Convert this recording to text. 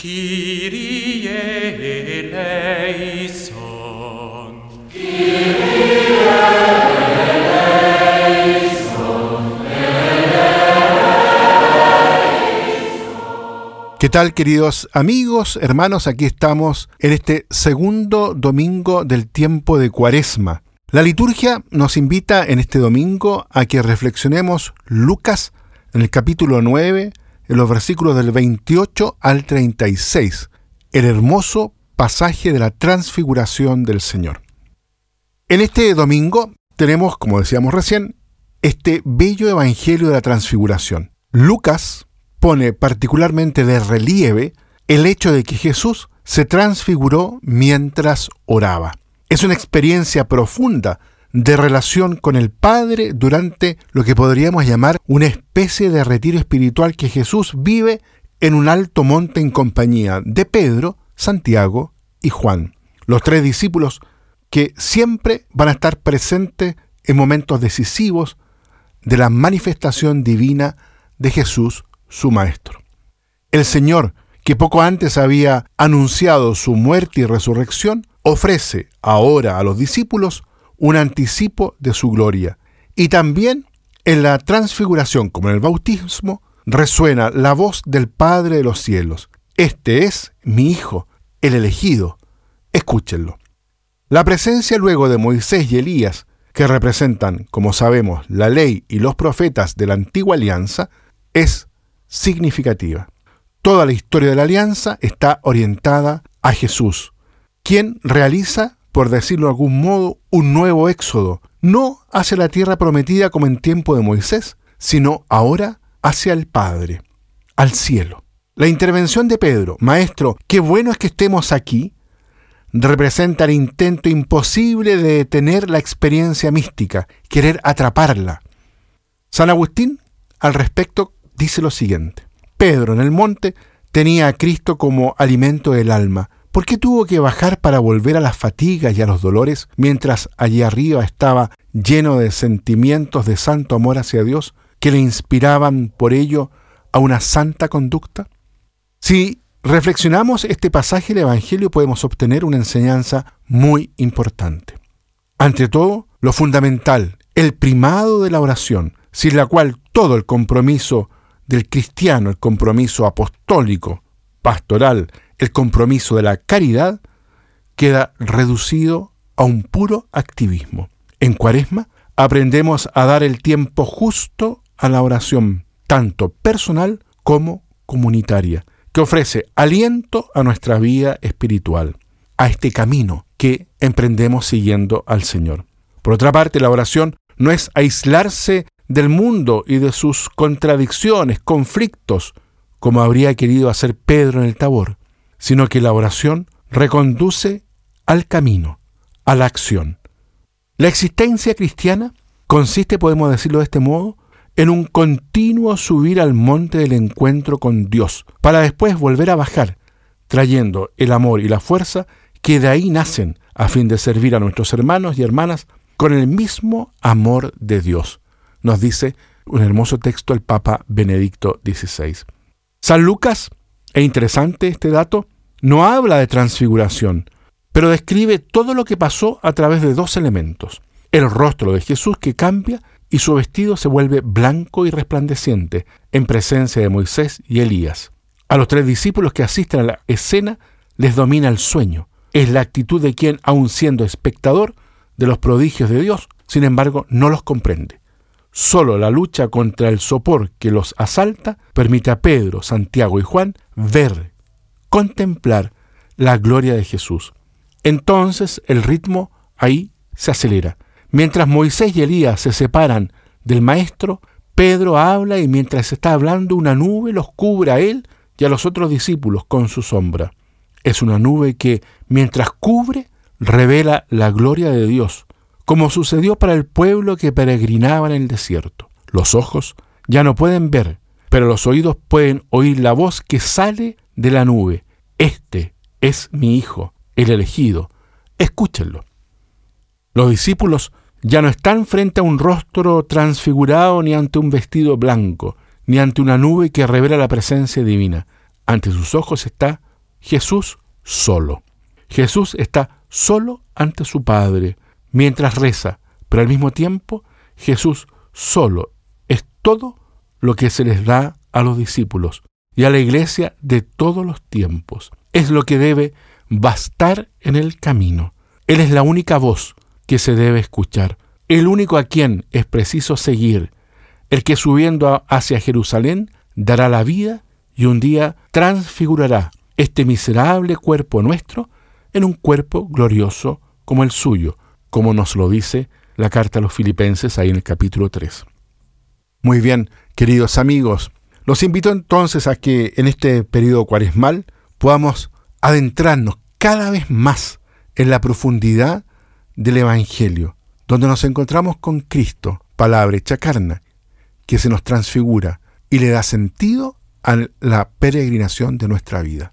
Kyrie eleison. ¿Qué tal queridos amigos, hermanos? Aquí estamos en este segundo domingo del tiempo de Cuaresma. La liturgia nos invita en este domingo a que reflexionemos Lucas en el capítulo 9, en los versículos del 28 al 36, el hermoso pasaje de la transfiguración del Señor. En este domingo tenemos, como decíamos recién, este bello evangelio de la transfiguración. Lucas pone particularmente de relieve el hecho de que Jesús se transfiguró mientras oraba. Es una experiencia profunda de relación con el Padre durante lo que podríamos llamar una especie de retiro espiritual que Jesús vive en un alto monte en compañía de Pedro, Santiago y Juan, los tres discípulos que siempre van a estar presentes en momentos decisivos de la manifestación divina de Jesús su Maestro. El Señor, que poco antes había anunciado su muerte y resurrección, ofrece ahora a los discípulos un anticipo de su gloria. Y también en la transfiguración, como en el bautismo, resuena la voz del Padre de los cielos. Este es mi Hijo, el elegido. Escúchenlo. La presencia luego de Moisés y Elías, que representan, como sabemos, la ley y los profetas de la antigua alianza, es significativa. Toda la historia de la alianza está orientada a Jesús, quien realiza, por decirlo de algún modo, un nuevo éxodo, no hacia la tierra prometida como en tiempo de Moisés, sino ahora hacia el Padre, al cielo. La intervención de Pedro, Maestro, qué bueno es que estemos aquí, representa el intento imposible de detener la experiencia mística, querer atraparla. San Agustín, al respecto, dice lo siguiente. Pedro en el monte tenía a Cristo como alimento del alma. ¿Por qué tuvo que bajar para volver a las fatigas y a los dolores mientras allí arriba estaba lleno de sentimientos de santo amor hacia Dios que le inspiraban por ello a una santa conducta? Si reflexionamos este pasaje del Evangelio podemos obtener una enseñanza muy importante. Ante todo, lo fundamental, el primado de la oración, sin la cual todo el compromiso del cristiano, el compromiso apostólico, pastoral, el compromiso de la caridad, queda reducido a un puro activismo. En Cuaresma aprendemos a dar el tiempo justo a la oración, tanto personal como comunitaria, que ofrece aliento a nuestra vida espiritual, a este camino que emprendemos siguiendo al Señor. Por otra parte, la oración no es aislarse del mundo y de sus contradicciones, conflictos, como habría querido hacer Pedro en el Tabor, sino que la oración reconduce al camino, a la acción. La existencia cristiana consiste, podemos decirlo de este modo, en un continuo subir al monte del encuentro con Dios, para después volver a bajar, trayendo el amor y la fuerza que de ahí nacen a fin de servir a nuestros hermanos y hermanas con el mismo amor de Dios nos dice un hermoso texto el Papa Benedicto XVI. San Lucas, es interesante este dato, no habla de transfiguración, pero describe todo lo que pasó a través de dos elementos. El rostro de Jesús que cambia y su vestido se vuelve blanco y resplandeciente en presencia de Moisés y Elías. A los tres discípulos que asisten a la escena les domina el sueño. Es la actitud de quien, aun siendo espectador de los prodigios de Dios, sin embargo, no los comprende. Solo la lucha contra el sopor que los asalta permite a Pedro, Santiago y Juan ver, contemplar la gloria de Jesús. Entonces el ritmo ahí se acelera. Mientras Moisés y Elías se separan del Maestro, Pedro habla y mientras está hablando una nube los cubre a él y a los otros discípulos con su sombra. Es una nube que, mientras cubre, revela la gloria de Dios, como sucedió para el pueblo que peregrinaba en el desierto. Los ojos ya no pueden ver, pero los oídos pueden oír la voz que sale de la nube. Este es mi Hijo, el elegido. Escúchenlo. Los discípulos ya no están frente a un rostro transfigurado ni ante un vestido blanco, ni ante una nube que revela la presencia divina. Ante sus ojos está Jesús solo. Jesús está solo ante su Padre mientras reza, pero al mismo tiempo Jesús solo es todo lo que se les da a los discípulos y a la iglesia de todos los tiempos. Es lo que debe bastar en el camino. Él es la única voz que se debe escuchar, el único a quien es preciso seguir, el que subiendo hacia Jerusalén dará la vida y un día transfigurará este miserable cuerpo nuestro en un cuerpo glorioso como el suyo, como nos lo dice la carta a los filipenses ahí en el capítulo 3. Muy bien, queridos amigos, los invito entonces a que en este periodo cuaresmal podamos adentrarnos cada vez más en la profundidad del Evangelio, donde nos encontramos con Cristo, palabra hecha carne, que se nos transfigura y le da sentido a la peregrinación de nuestra vida.